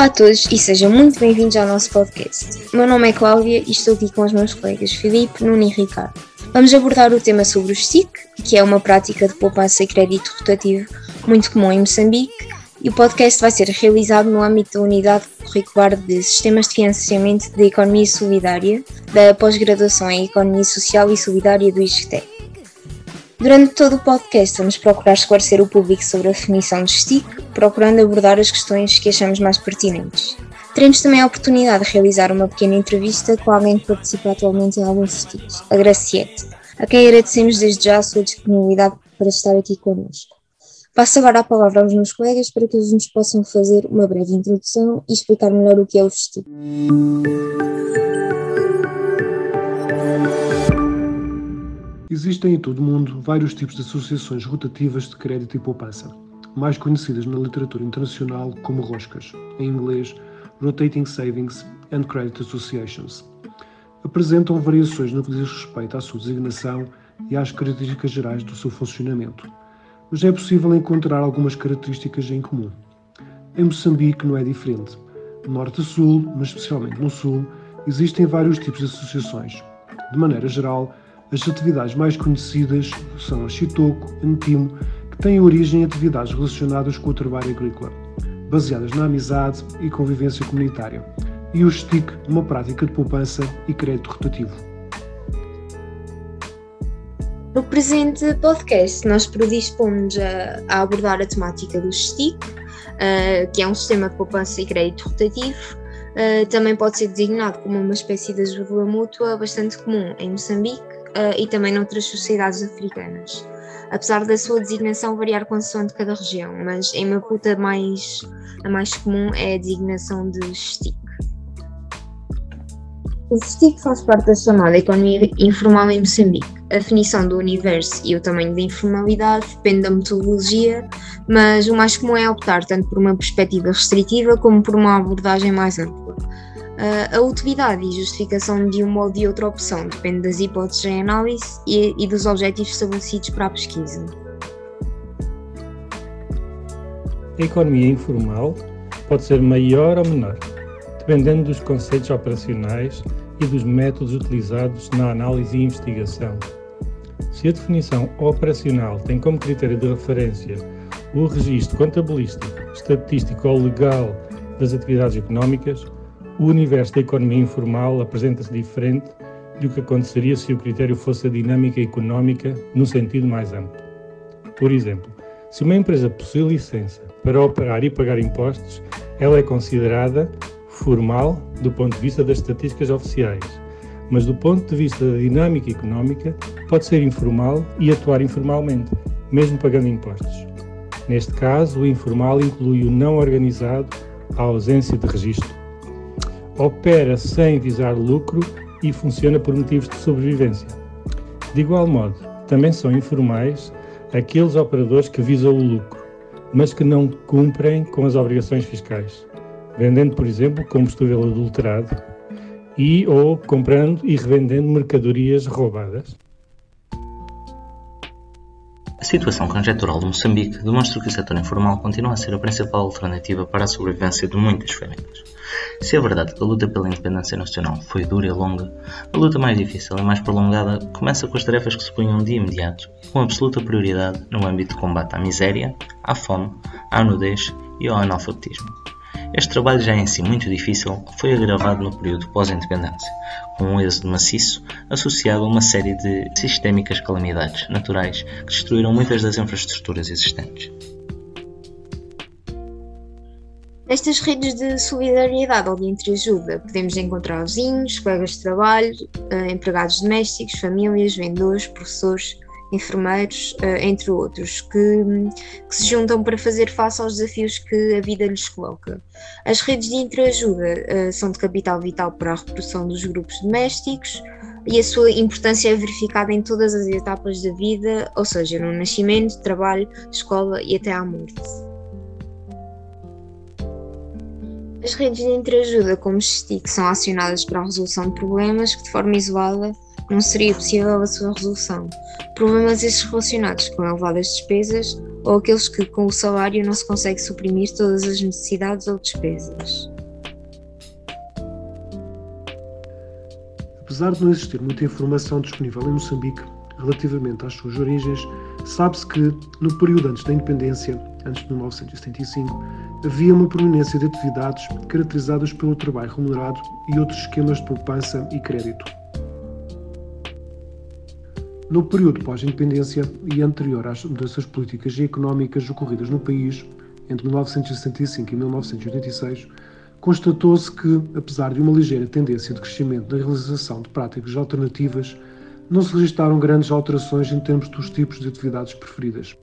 Olá a todos e sejam muito bem-vindos ao nosso podcast. Meu nome é Cláudia e estou aqui com os meus colegas Filipe, Nuno e Ricardo. Vamos abordar o tema sobre o STIC, que é uma prática de poupança e crédito rotativo muito comum em Moçambique, e o podcast vai ser realizado no âmbito da Unidade Curricular de Sistemas de Financiamento de Economia Solidária, da pós-graduação em Economia Social e Solidária do ISCTE. Durante todo o podcast vamos procurar esclarecer o público sobre a definição de STIC, procurando abordar as questões que achamos mais pertinentes. Teremos também a oportunidade de realizar uma pequena entrevista com alguém que participa atualmente em alguns STICs, a Graciete, a quem agradecemos desde já a sua disponibilidade para estar aqui connosco. Passo agora a palavra aos meus colegas para que eles nos possam fazer uma breve introdução e explicar melhor o que é o STIC. Existem em todo o mundo vários tipos de associações rotativas de crédito e poupança, mais conhecidas na literatura internacional como ROSCAs, em inglês Rotating Savings and Credit Associations. Apresentam variações no que diz respeito à sua designação e às características gerais do seu funcionamento, mas é possível encontrar algumas características em comum. Em Moçambique não é diferente. norte a sul, mas especialmente no sul, existem vários tipos de associações. De maneira geral, as atividades mais conhecidas são Chitoco, Antimo, que têm origem em atividades relacionadas com o trabalho agrícola, baseadas na amizade e convivência comunitária, e o STIC, uma prática de poupança e crédito rotativo. No presente podcast, nós predispomos a, a abordar a temática do STIC, uh, que é um sistema de poupança e crédito rotativo. Uh, também pode ser designado como uma espécie de ajuda mútua bastante comum em Moçambique uh, e também noutras sociedades africanas. Apesar da sua designação variar consoante cada região, mas em Maputo a mais, a mais comum é a designação de STIC. O STIC faz parte da chamada economia informal em Moçambique. A definição do universo e o tamanho da informalidade depende da metodologia, mas o mais comum é optar tanto por uma perspectiva restritiva como por uma abordagem mais ampla. Uh, a utilidade e justificação de uma ou de outra opção depende das hipóteses em análise e, e dos objetivos estabelecidos para a pesquisa. A economia informal pode ser maior ou menor, dependendo dos conceitos operacionais e dos métodos utilizados na análise e investigação. Se a definição operacional tem como critério de referência o registro contabilístico, estatístico ou legal das atividades económicas, o universo da economia informal apresenta-se diferente do que aconteceria se o critério fosse a dinâmica económica no sentido mais amplo. Por exemplo, se uma empresa possui licença para operar e pagar impostos, ela é considerada formal do ponto de vista das estatísticas oficiais, mas do ponto de vista da dinâmica económica, pode ser informal e atuar informalmente, mesmo pagando impostos. Neste caso, o informal inclui o não organizado, a ausência de registro opera sem visar lucro e funciona por motivos de sobrevivência. De igual modo, também são informais aqueles operadores que visam o lucro, mas que não cumprem com as obrigações fiscais, vendendo, por exemplo, combustível adulterado e ou comprando e revendendo mercadorias roubadas. A situação conjectural de Moçambique demonstra que o setor informal continua a ser a principal alternativa para a sobrevivência de muitas famílias. Se é verdade que a luta pela independência nacional foi dura e longa, a luta mais difícil e mais prolongada começa com as tarefas que se punham de imediato com absoluta prioridade no âmbito de combate à miséria, à fome, à nudez e ao analfabetismo. Este trabalho, já em si muito difícil, foi agravado no período pós-independência, com um êxodo maciço associado a uma série de sistémicas calamidades naturais que destruíram muitas das infraestruturas existentes. Nestas redes de solidariedade ou de entreajuda, podemos encontrar vizinhos, colegas de trabalho, eh, empregados domésticos, famílias, vendedores, professores, enfermeiros, eh, entre outros, que, que, se juntam para fazer face aos desafios que a vida lhes coloca. As redes de interajuda eh, são de capital vital para a reprodução dos grupos domésticos e a sua importância é verificada em todas as etapas da vida, ou seja, no nascimento, trabalho, escola e até à morte. As redes de interajuda, como STIC, são acionadas para a resolução de problemas que, de forma isolada, não seria possível a sua resolução. Problemas esses relacionados com elevadas despesas ou aqueles que com o salário não se consegue suprimir todas as necessidades ou despesas. Apesar de não existir muita informação disponível em Moçambique relativamente às suas origens, sabe-se que, no período antes da independência, antes de 1975, havia uma prominência de atividades caracterizadas pelo trabalho remunerado e outros esquemas de poupança e crédito. No período pós-independência e anterior às mudanças políticas e económicas ocorridas no país, entre 1965 e 1986, constatou-se que, apesar de uma ligeira tendência de crescimento na realização de práticas alternativas, não se registaram grandes alterações em termos dos tipos de atividades preferidas.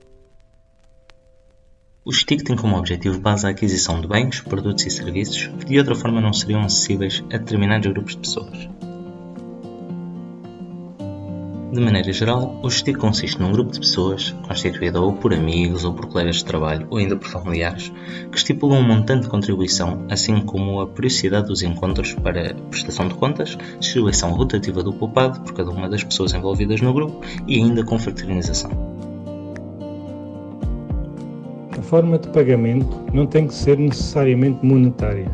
O STIC tem como objetivo base a aquisição de bens, produtos e serviços que de outra forma não seriam acessíveis a determinados grupos de pessoas. De maneira geral, o gestir consiste num grupo de pessoas, constituído ou por amigos, ou por colegas de trabalho, ou ainda por familiares, que estipulam um montante de contribuição, assim como a periodicidade dos encontros para prestação de contas, distribuição rotativa do poupado por cada uma das pessoas envolvidas no grupo e ainda confraternização. A forma de pagamento não tem que ser necessariamente monetária,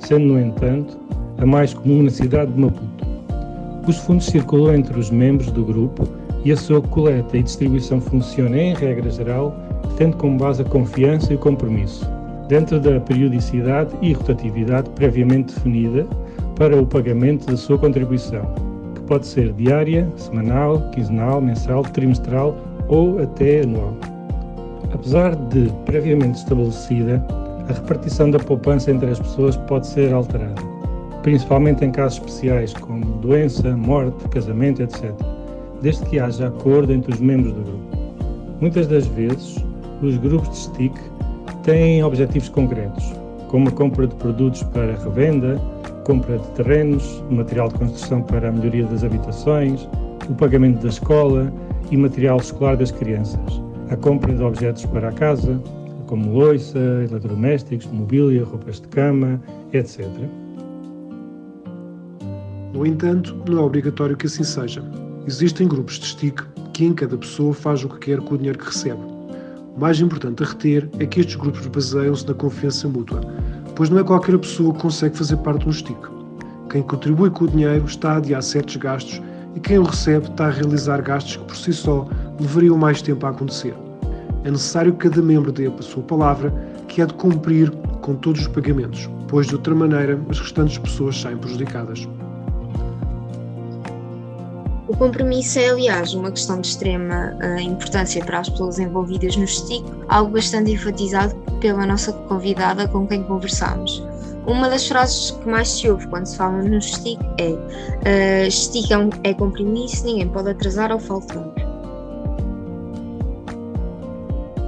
sendo, no entanto, a mais comum na cidade de Maputo. Os fundos circulam entre os membros do grupo e a sua coleta e distribuição funciona, em regra geral, tendo como base a confiança e o compromisso, dentro da periodicidade e rotatividade previamente definida para o pagamento da sua contribuição, que pode ser diária, semanal, quinzenal, mensal, trimestral ou até anual. Apesar de previamente estabelecida, a repartição da poupança entre as pessoas pode ser alterada principalmente em casos especiais como doença, morte, casamento, etc., desde que haja acordo entre os membros do grupo. Muitas das vezes, os grupos de STIC têm objetivos concretos, como a compra de produtos para revenda, compra de terrenos, material de construção para a melhoria das habitações, o pagamento da escola e material escolar das crianças, a compra de objetos para a casa, como loiça, eletrodomésticos, mobília, roupas de cama, etc. No entanto, não é obrigatório que assim seja. Existem grupos de STIC que em cada pessoa faz o que quer com o dinheiro que recebe. O mais importante a reter é que estes grupos baseiam-se na confiança mútua, pois não é qualquer pessoa que consegue fazer parte de um STIC. Quem contribui com o dinheiro está a adiar certos gastos e quem o recebe está a realizar gastos que por si só levariam mais tempo a acontecer. É necessário que cada membro dê a sua palavra, que é de cumprir com todos os pagamentos, pois de outra maneira as restantes pessoas saem prejudicadas. O compromisso é, aliás, uma questão de extrema uh, importância para as pessoas envolvidas no STIC, algo bastante enfatizado pela nossa convidada com quem conversamos. Uma das frases que mais se ouve quando se fala no STIC é uh, STIC é, um, é compromisso, ninguém pode atrasar ou faltar.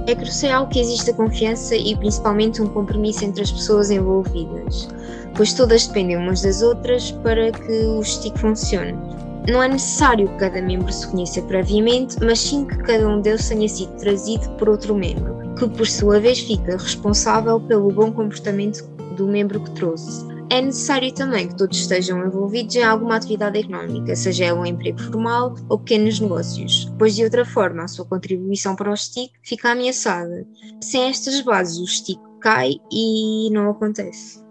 É crucial que exista confiança e principalmente um compromisso entre as pessoas envolvidas, pois todas dependem umas das outras para que o STIC funcione. Não é necessário que cada membro se conheça previamente, mas sim que cada um deles tenha sido trazido por outro membro, que por sua vez fica responsável pelo bom comportamento do membro que trouxe. É necessário também que todos estejam envolvidos em alguma atividade económica, seja ela um emprego formal ou pequenos negócios, pois de outra forma a sua contribuição para o STIC fica ameaçada. Sem estas bases, o STIC cai e não acontece.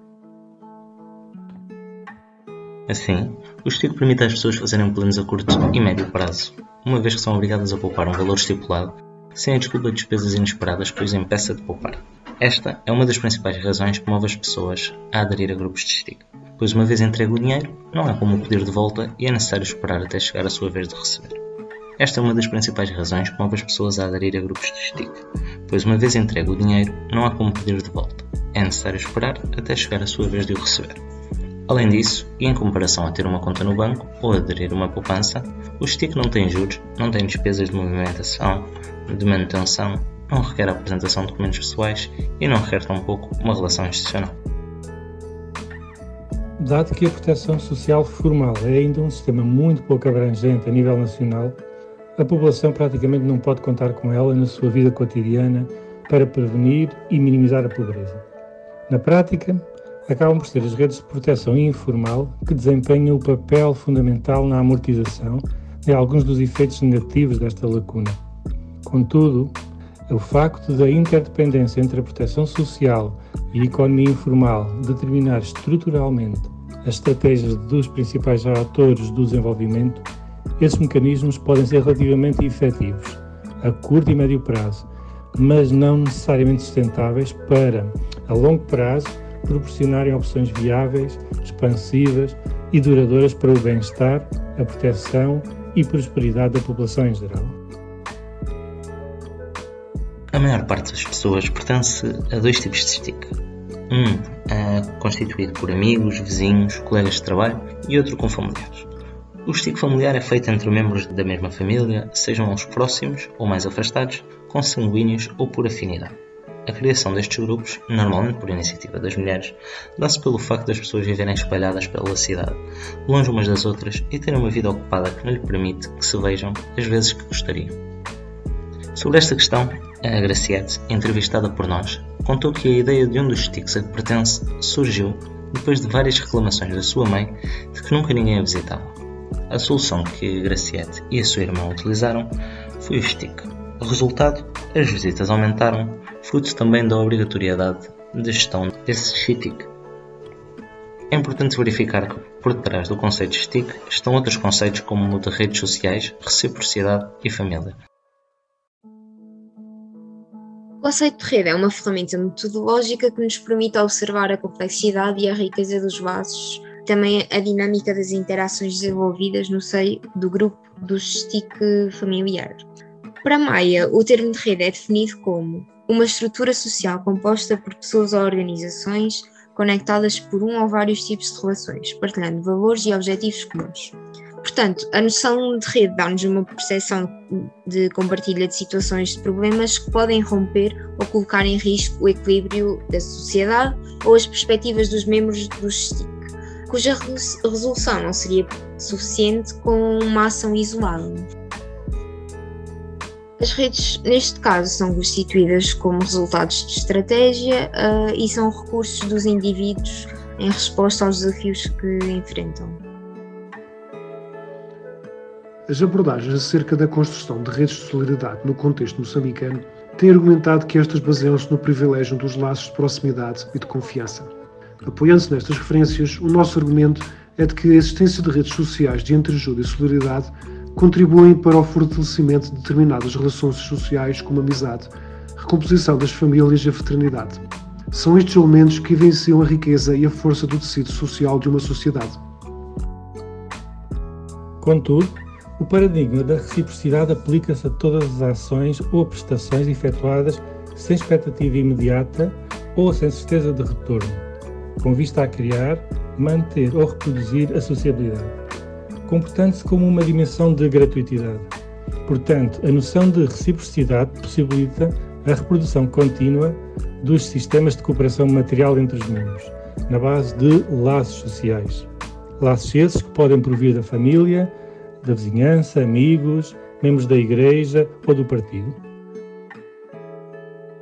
Assim, o estudo permite às pessoas fazerem planos a curto e médio prazo, uma vez que são obrigadas a poupar um valor estipulado, sem a desculpa de despesas inesperadas que os impeça de poupar. Esta é uma das principais razões que move as pessoas a aderir a grupos de STIC, pois uma vez entregue o dinheiro, não há como pedir de volta e é necessário esperar até chegar a sua vez de receber. Esta é uma das principais razões que move as pessoas a aderir a grupos de STIC, pois uma vez entregue o dinheiro, não há como pedir de volta. É necessário esperar até chegar a sua vez de o receber. Além disso, e em comparação a ter uma conta no banco ou aderir a uma poupança, o STIC não tem juros, não tem despesas de movimentação, de manutenção, não requer a apresentação de documentos pessoais e não requer tampouco uma relação institucional. Dado que a proteção social formal é ainda um sistema muito pouco abrangente a nível nacional, a população praticamente não pode contar com ela na sua vida cotidiana para prevenir e minimizar a pobreza. Na prática, acabam por ser as redes de proteção informal que desempenham o papel fundamental na amortização de alguns dos efeitos negativos desta lacuna. Contudo, o facto da interdependência entre a proteção social e a economia informal determinar estruturalmente as estratégias dos principais atores do desenvolvimento, esses mecanismos podem ser relativamente efetivos a curto e médio prazo, mas não necessariamente sustentáveis para, a longo prazo, proporcionarem opções viáveis, expansivas e duradouras para o bem-estar, a proteção e prosperidade da população em geral. A maior parte das pessoas pertence a dois tipos de estica. Um é constituído por amigos, vizinhos, colegas de trabalho e outro com familiares. O estico familiar é feito entre membros da mesma família, sejam os próximos ou mais afastados, consanguíneos ou por afinidade. A criação destes grupos, normalmente por iniciativa das mulheres, dá-se pelo facto das pessoas viverem espalhadas pela cidade, longe umas das outras e terem uma vida ocupada que não lhe permite que se vejam as vezes que gostariam. Sobre esta questão, a Graciete, entrevistada por nós, contou que a ideia de um dos sticks a que pertence surgiu depois de várias reclamações da sua mãe de que nunca ninguém a visitava. A solução que a Graciete e a sua irmã utilizaram foi o stick. O resultado, as visitas aumentaram, fruto também da obrigatoriedade de gestão desse stick. É importante verificar que por detrás do conceito de stick estão outros conceitos como o de redes sociais, reciprocidade e família. O conceito de rede é uma ferramenta metodológica que nos permite observar a complexidade e a riqueza dos laços, também a dinâmica das interações desenvolvidas no seio do grupo do STIC familiar. Para Maia, o termo de rede é definido como uma estrutura social composta por pessoas ou organizações conectadas por um ou vários tipos de relações, partilhando valores e objetivos comuns. Portanto, a noção de rede dá-nos uma percepção de compartilha de situações de problemas que podem romper ou colocar em risco o equilíbrio da sociedade ou as perspectivas dos membros do STIC, cuja resolução não seria suficiente com uma ação isolada. As redes, neste caso, são constituídas como resultados de estratégia uh, e são recursos dos indivíduos em resposta aos desafios que enfrentam. As abordagens acerca da construção de redes de solidariedade no contexto moçambicano têm argumentado que estas baseiam-se no privilégio dos laços de proximidade e de confiança. Apoiando-se nestas referências, o nosso argumento é de que a existência de redes sociais de entreajuda e solidariedade contribuem para o fortalecimento de determinadas relações sociais como amizade, recomposição das famílias e a fraternidade. São estes elementos que evidenciam a riqueza e a força do tecido social de uma sociedade. Contudo, o paradigma da reciprocidade aplica-se a todas as ações ou prestações efetuadas sem expectativa imediata ou sem certeza de retorno, com vista a criar, manter ou reproduzir a sociabilidade, comportando-se como uma dimensão de gratuitidade. Portanto, a noção de reciprocidade possibilita a reprodução contínua dos sistemas de cooperação material entre os membros, na base de laços sociais. Laços esses que podem provir da família, da vizinhança, amigos, membros da igreja ou do partido.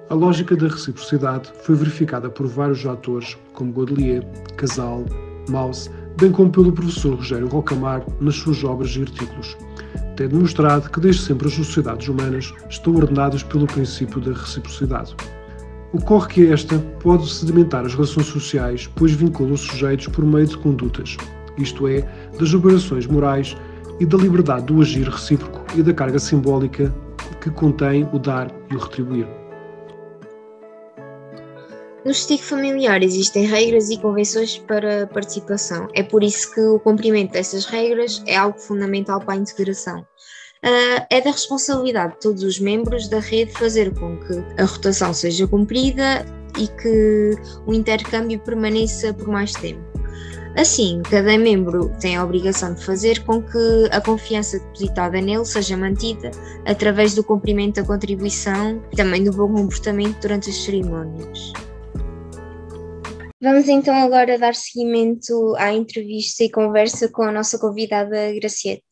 A lógica da reciprocidade foi verificada por vários atores, como Godelier, Casal, Mauss, bem como pelo professor Rogério Rocamar nas suas obras e artigos, tem demonstrado que desde sempre as sociedades humanas estão ordenadas pelo princípio da reciprocidade. Ocorre que esta pode sedimentar as relações sociais, pois vincula os sujeitos por meio de condutas, isto é, das obrigações morais e da liberdade do agir recíproco e da carga simbólica que contém o dar e o retribuir. No estico familiar existem regras e convenções para participação. É por isso que o cumprimento dessas regras é algo fundamental para a integração. Uh, é da responsabilidade de todos os membros da rede fazer com que a rotação seja cumprida e que o intercâmbio permaneça por mais tempo. Assim, cada membro tem a obrigação de fazer com que a confiança depositada nele seja mantida através do cumprimento da contribuição e também do bom comportamento durante as cerimónias. Vamos então agora dar seguimento à entrevista e conversa com a nossa convidada Graciete.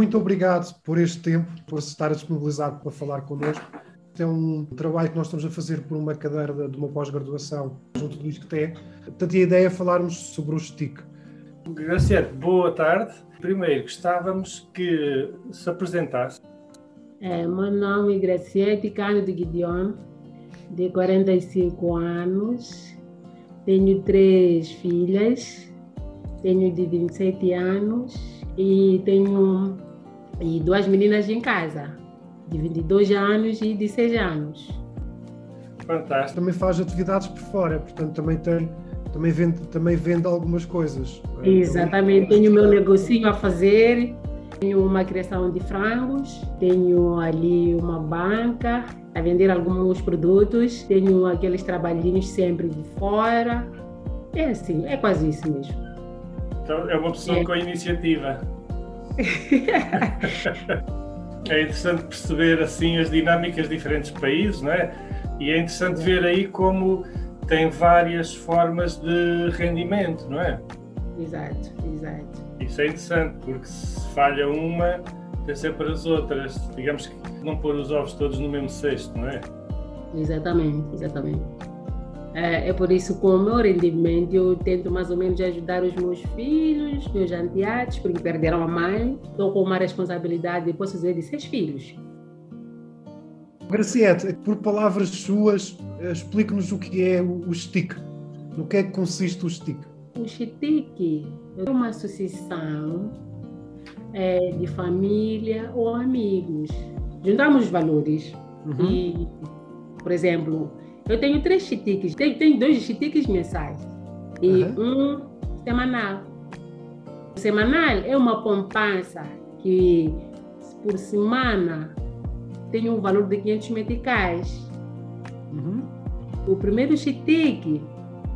Muito obrigado por este tempo, por estar disponibilizado para falar connosco é um trabalho que nós estamos a fazer por uma cadeira de uma pós-graduação junto do ISCTE. Portanto, a ideia é falarmos sobre o STIC. Graciete, boa tarde. Primeiro, gostávamos que se apresentasse. É, meu nome é Graciete Cano de Gideon, de 45 anos. Tenho três filhas, tenho de 27 anos e tenho e duas meninas em casa, de 22 anos e de 6 anos. Fantástico. Também faz atividades por fora, portanto também tem também vende, também vende algumas coisas. Exatamente, tenho o meu negocinho a fazer, tenho uma criação de frangos, tenho ali uma banca a vender alguns produtos, tenho aqueles trabalhinhos sempre de fora. É assim, é quase isso mesmo. Então é uma pessoa é. com iniciativa. é interessante perceber assim as dinâmicas de diferentes países, não é? E é interessante ver aí como tem várias formas de rendimento, não é? Exato, exato. Isso é interessante, porque se falha uma, tem sempre as outras. Digamos que não pôr os ovos todos no mesmo cesto, não é? Exatamente, exatamente. É, é por isso, com o meu rendimento, eu tento mais ou menos ajudar os meus filhos, meus anteados, porque perderam a mãe. Estou com uma responsabilidade, posso dizer, de seis filhos. Graciete, por palavras suas, eh, explique-nos o que é o, stick. No que é que consiste o stick? O stick é uma associação é, de família ou amigos. Juntamos valores. Uhum. E, por exemplo, eu tenho três chitiques. Tenho, tenho dois chitiques mensais e uhum. um semanal. O semanal é uma poupança que por semana tem um valor de 500 meticais. Uhum. O primeiro chitique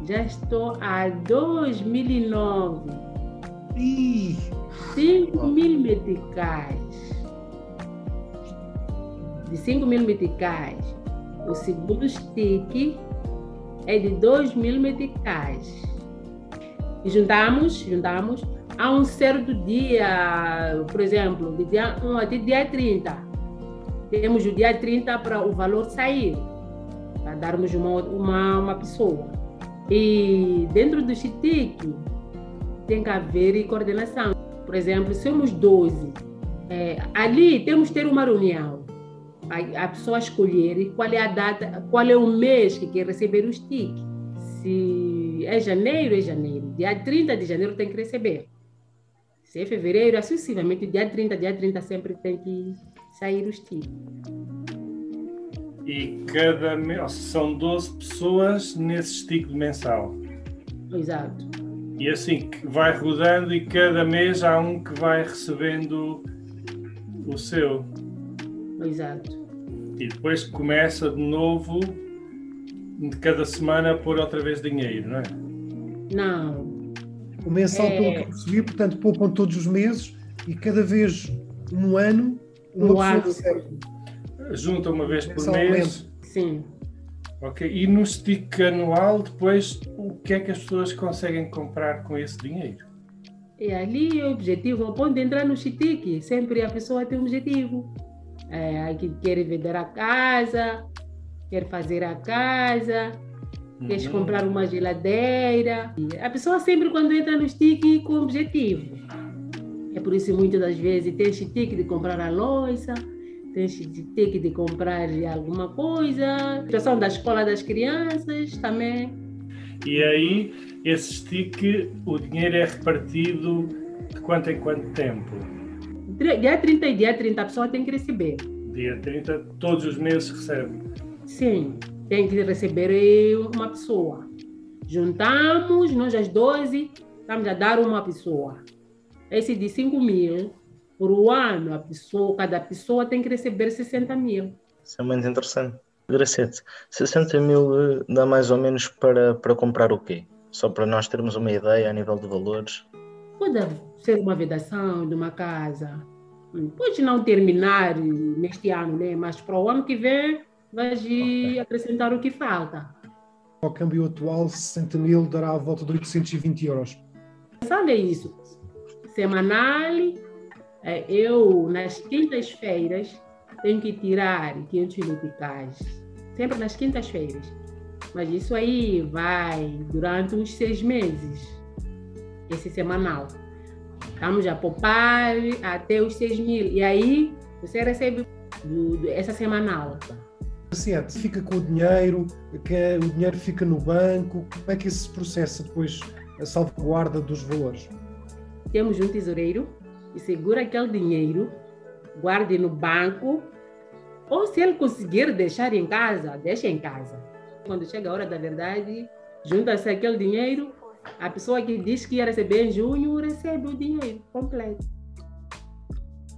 já estou a 2009. Ih. 5 mil meticais. De 5 mil meticais. O segundo stick é de 2 mil meticais. E juntamos, juntamos a um certo dia, por exemplo, de dia 1 até dia 30 temos o dia 30 para o valor sair, para darmos uma, uma, uma pessoa. E dentro do CITIC tem que haver coordenação. Por exemplo, somos 12. É, ali temos que ter uma reunião. A, a, pessoa escolher qual é a data, qual é o mês que quer receber o stick. Se é janeiro, é janeiro. Dia 30 de janeiro tem que receber. Se é fevereiro, é sucessivamente, dia 30, dia 30 sempre tem que sair os tiros. E cada mês são 12 pessoas nesse estico mensal. Exato. E assim vai rodando e cada mês há um que vai recebendo o seu. Exato. E depois começa de novo de cada semana a pôr outra vez dinheiro, não é? Não. O mensal, é... pelo que eu percebi, portanto, poupam todos os meses e cada vez no ano no ano. Junta uma vez por mês? Sim. Ok. E no stick anual, depois, o que é que as pessoas conseguem comprar com esse dinheiro? E ali o objetivo, o ponto de entrar no stick, sempre a pessoa tem um objetivo. É, que quer vender a casa, quer fazer a casa, uhum. quer comprar uma geladeira. A pessoa sempre quando entra no stick com objetivo. É por isso que muitas das vezes tem chique de comprar a louça, tem chique de comprar alguma coisa, situação da escola das crianças também. E aí, esse stick, o dinheiro é repartido de quanto em quanto tempo? Dia 30 e dia 30 a pessoa tem que receber. Dia 30, todos os meses recebe? Sim, tem que receber uma pessoa. Juntamos, nós às 12, estamos a dar uma pessoa. Esse de 5 mil por um ano, a pessoa, cada pessoa tem que receber 60 mil. Isso é muito interessante. Gracete, 60 mil eh, dá mais ou menos para, para comprar o quê? Só para nós termos uma ideia a nível de valores? Pode ser uma vedação de uma casa. Pode não terminar neste ano, né? mas para o ano que vem vais okay. acrescentar o que falta. Ao câmbio atual, 60 mil dará a volta de 820 euros. Olha isso semanal, eu nas quintas-feiras tenho que tirar 500 meticais, sempre nas quintas-feiras. Mas isso aí vai durante uns seis meses. esse semanal. Estamos a poupar até os 6 mil. E aí você recebe do, do, essa semanal. Paciente fica com o dinheiro, que o dinheiro fica no banco, como é que isso se processa depois a salvaguarda dos valores? Temos um tesoureiro que segura aquele dinheiro, guarde no banco, ou se ele conseguir deixar em casa, deixa em casa. Quando chega a hora da verdade, junta-se aquele dinheiro, a pessoa que diz que ia receber em junho recebe o dinheiro completo.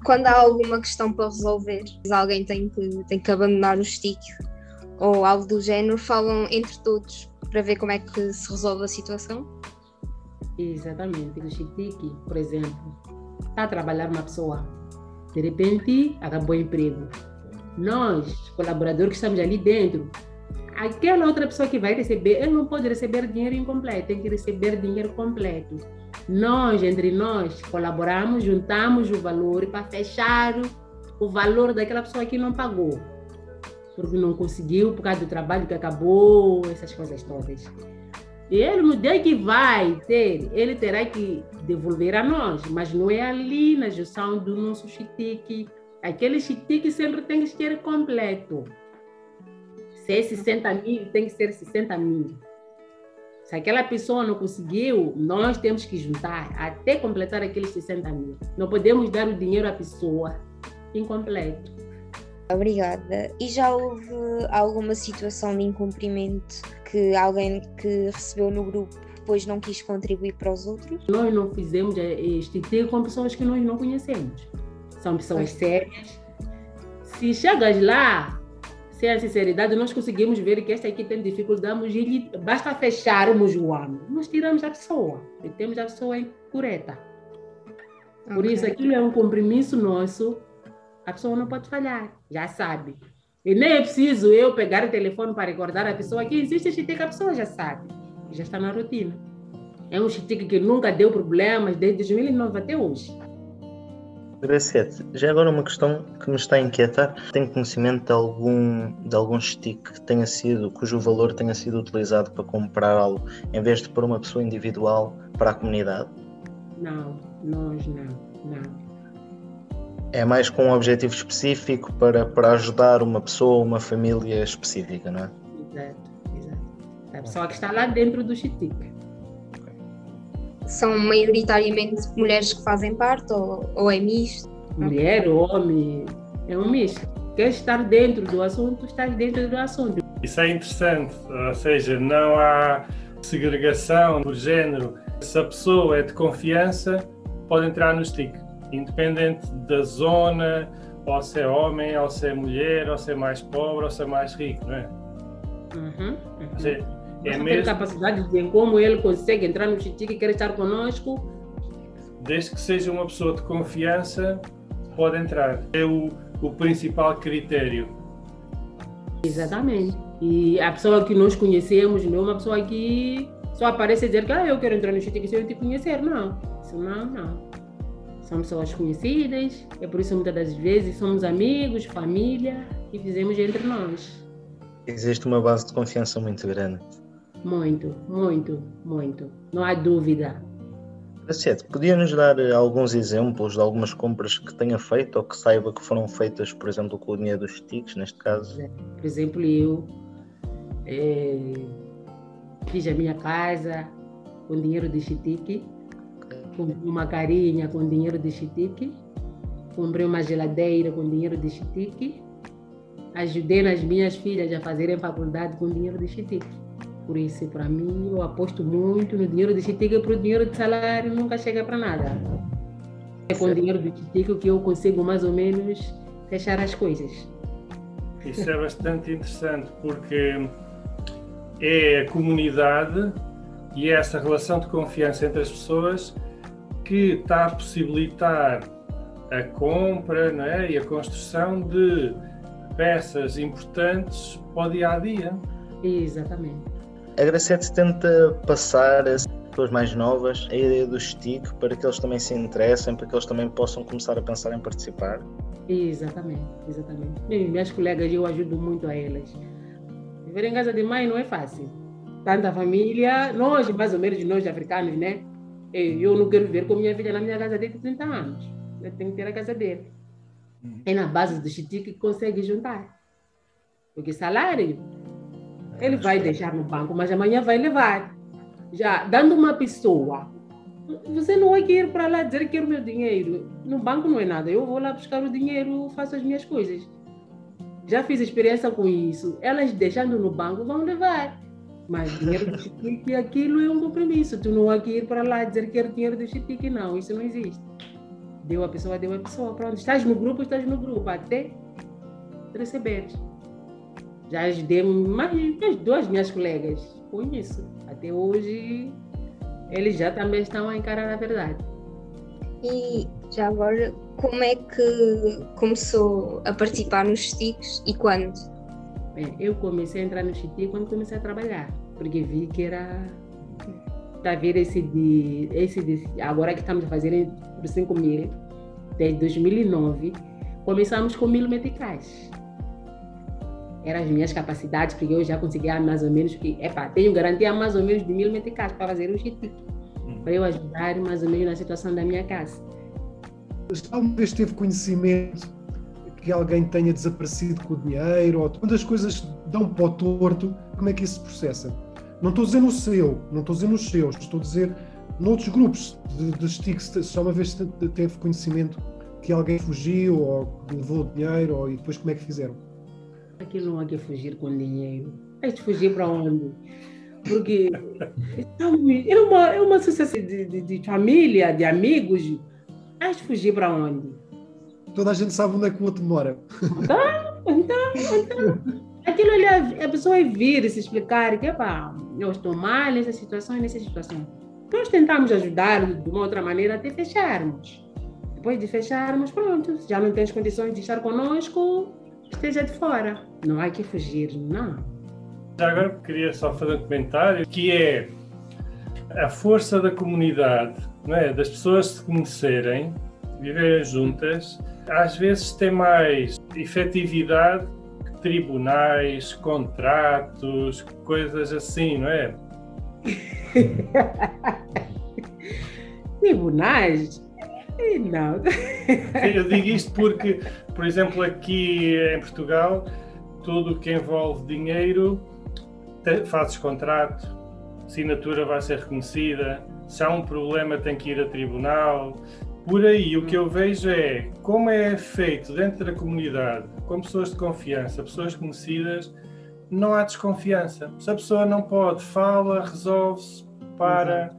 Quando há alguma questão para resolver, alguém tem que, tem que abandonar o stick ou algo do género, falam entre todos para ver como é que se resolve a situação? Exatamente. O stick, por exemplo, está a trabalhar uma pessoa, de repente acabou o emprego. Nós, colaboradores que estamos ali dentro, aquela outra pessoa que vai receber, ele não pode receber dinheiro incompleto, tem que receber dinheiro completo. Nós, entre nós, colaboramos, juntamos o valor para fechar o valor daquela pessoa que não pagou, porque não conseguiu por causa do trabalho que acabou, essas coisas todas. E ele, no dia que vai ter, ele terá que devolver a nós, mas não é ali na gestão do nosso chitique. Aquele chitique sempre tem que ser completo. Se é 60 mil, tem que ser 60 mil. Se aquela pessoa não conseguiu, nós temos que juntar até completar aqueles 60 mil. Não podemos dar o dinheiro à pessoa incompleto. Obrigada. E já houve alguma situação de incumprimento que alguém que recebeu no grupo depois não quis contribuir para os outros? Nós não fizemos este tipo com pessoas que nós não conhecemos. São pessoas sérias. Se chegas lá sem a sinceridade, nós conseguimos ver que esta aqui tem dificuldade e basta fecharmos o ano. Nós tiramos a pessoa e temos a pessoa correta. Okay. Por isso, aquilo é um compromisso nosso. A pessoa não pode falhar, já sabe. E nem é preciso eu pegar o telefone para recordar a pessoa que existe este que a pessoa já sabe, já está na rotina. É um chitique que nunca deu problemas desde 2009 até hoje. Graciete, já agora uma questão que me está a inquietar. Tem conhecimento de algum, de algum stick que tenha sido, cujo valor tenha sido utilizado para comprar algo, em vez de por uma pessoa individual para a comunidade? Não, nós não, não. É mais com um objetivo específico para, para ajudar uma pessoa, uma família específica, não é? Exato, exato. A pessoa que está lá dentro do stick são maioritariamente mulheres que fazem parte ou, ou é misto? Mulher, homem, é um misto. Quer estar dentro do assunto, estás dentro do assunto. Isso é interessante, ou seja, não há segregação por género. Se a pessoa é de confiança, pode entrar no stick, independente da zona, ou se é homem, ou se é mulher, ou se é mais pobre, ou se é mais rico, não é? Uhum, uhum. Seja, é mesmo... tem capacidade de ver como ele consegue entrar no Chitique e quer estar conosco. Desde que seja uma pessoa de confiança, pode entrar. É o, o principal critério. Exatamente. E a pessoa que nós conhecemos não é uma pessoa que só aparece dizer que ah, eu quero entrar no Chitique sem eu te conhecer. Não. Isso não, não. São pessoas conhecidas, é por isso muitas das vezes somos amigos, família e fizemos entre nós. Existe uma base de confiança muito grande. Muito, muito, muito. Não há dúvida. Graciete, podia nos dar eh, alguns exemplos de algumas compras que tenha feito ou que saiba que foram feitas, por exemplo, com o dinheiro dos tiques, neste caso? Por exemplo, eu é, fiz a minha casa com dinheiro de chitique, uma carinha com dinheiro de chitique, comprei uma geladeira com dinheiro de chitique, ajudei as minhas filhas a fazerem faculdade com dinheiro de chitique. Por isso, para mim, eu aposto muito no dinheiro de Chitica, porque o dinheiro de salário nunca chega para nada. É com o dinheiro do Chitica que eu consigo mais ou menos fechar as coisas. Isso é bastante interessante, porque é a comunidade e é essa relação de confiança entre as pessoas que está a possibilitar a compra não é? e a construção de peças importantes para o dia a dia. Exatamente a Gracete tenta passar às pessoas mais novas a ideia do STIC para que eles também se interessem, para que eles também possam começar a pensar em participar. Exatamente, exatamente. minhas colegas, eu ajudo muito a elas. Viver em casa de mãe não é fácil. Tanta família, nós, mais ou menos, nós africanos, né? Eu não quero ver com minha filha na minha casa desde 30 anos. Eu tenho que ter a casa dele. Hum. É na base do chitique que consegue juntar. Porque salário, ele vai deixar no banco, mas amanhã vai levar. Já dando uma pessoa, você não vai ir para lá dizer que quero meu dinheiro. No banco não é nada. Eu vou lá buscar o dinheiro, faço as minhas coisas. Já fiz experiência com isso. Elas deixando no banco vão levar. Mas dinheiro do chitique, aquilo é um compromisso. Tu não vai ir para lá dizer que quero dinheiro do chitique, não. Isso não existe. Deu a pessoa, deu a pessoa. Pronto, estás no grupo, estás no grupo. Até receberes. Já ajudei mais, mais duas minhas colegas com isso. Até hoje, eles já também estão a encarar a verdade. E já agora, como é que começou a participar nos STICs e quando? Bem, eu comecei a entrar no STIC quando comecei a trabalhar, porque vi que era. Está a ver esse de, esse de. Agora que estamos a fazer por 5 mil, desde 2009, começamos com mil meticais eram as minhas capacidades, porque eu já conseguia mais ou menos, que, epa, tenho garantia mais ou menos de mil meticais para fazer o chitique, hum. para eu ajudar mais ou menos na situação da minha casa. Alguma vez teve conhecimento que alguém tenha desaparecido com o dinheiro, ou quando as coisas dão para o torto, como é que isso se processa? Não estou a dizer no seu, não estou a dizer nos seus, estou a dizer noutros grupos de, de STIC, se uma vez teve conhecimento que alguém fugiu ou levou dinheiro, ou, e depois como é que fizeram? Aquilo não há que fugir com dinheiro. Que fugir para onde? Porque é uma, é uma associação de, de, de família, de amigos. Que fugir para onde? Toda a gente sabe onde é que o outro mora. Então, então, então. Aquilo ali, a pessoa é vir se explicar que, pá, eu estou mal nessa situação e nessa situação. Nós tentamos ajudar de uma outra maneira até fecharmos. Depois de fecharmos, pronto, já não tens condições de estar conosco, esteja de fora. Não há que fugir, não. Agora queria só fazer um comentário que é a força da comunidade, não é? das pessoas se conhecerem, viverem juntas, às vezes tem mais efetividade tribunais, contratos, coisas assim, não é? tribunais? Não. Eu digo isto porque, por exemplo, aqui em Portugal, tudo o que envolve dinheiro, fazes contrato, assinatura vai ser reconhecida, se há um problema tem que ir a tribunal. Por aí o que eu vejo é como é feito dentro da comunidade, com pessoas de confiança, pessoas conhecidas, não há desconfiança. Se a pessoa não pode, fala, resolve-se, para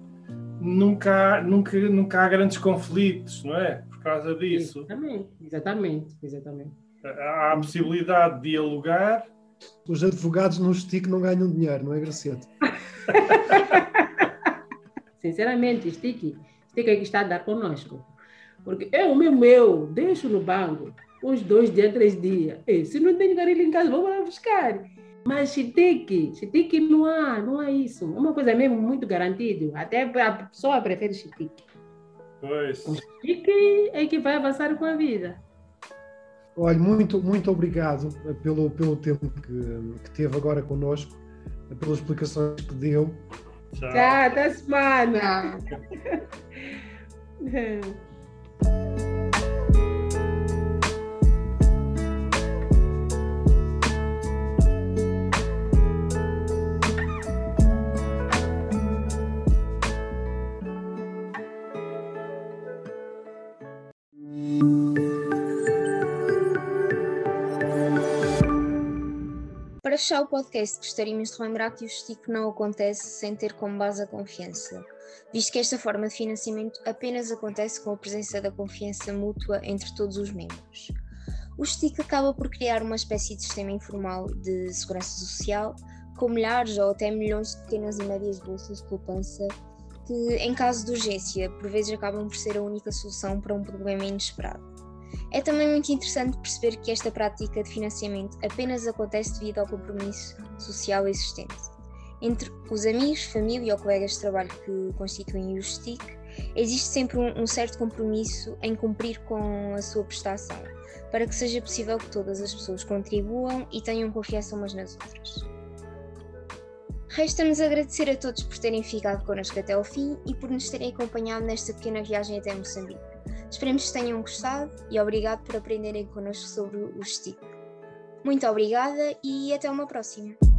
nunca, há, nunca, nunca há grandes conflitos, não é? Por causa disso. Exatamente, exatamente, exatamente. Há a possibilidade de dialogar. Os advogados no STIC não ganham dinheiro, não é, Graciete? Sinceramente, STIC, STIC é que está a dar conosco. Porque eu mesmo, eu deixo no banco uns dois dias, três dias. E, se não tem garilho em casa, vou lá buscar. Mas chitique, chitique não há, não há isso. É uma coisa mesmo muito garantida. Até a pessoa prefere chitique. Pois. O chitique é que vai avançar com a vida. Olha, muito, muito obrigado pelo, pelo tempo que, que teve agora connosco, pelas explicações que deu. Tchau, até semana. fechar o podcast, gostaríamos de relembrar que o STIC não acontece sem ter como base a confiança, visto que esta forma de financiamento apenas acontece com a presença da confiança mútua entre todos os membros. O STIC acaba por criar uma espécie de sistema informal de segurança social, com milhares ou até milhões de pequenas e médias bolsas de poupança que, em caso de urgência, por vezes acabam por ser a única solução para um problema inesperado. É também muito interessante perceber que esta prática de financiamento apenas acontece devido ao compromisso social existente. Entre os amigos, família ou colegas de trabalho que constituem o STIC, existe sempre um, certo compromisso em cumprir com a sua prestação, para que seja possível que todas as pessoas contribuam e tenham confiança umas nas outras. Resta-nos agradecer a todos por terem ficado connosco até ao fim e por nos terem acompanhado nesta pequena viagem até Moçambique. Esperemos que tenham gostado e obrigado por aprenderem connosco sobre o STIC. Muito obrigada e até uma próxima!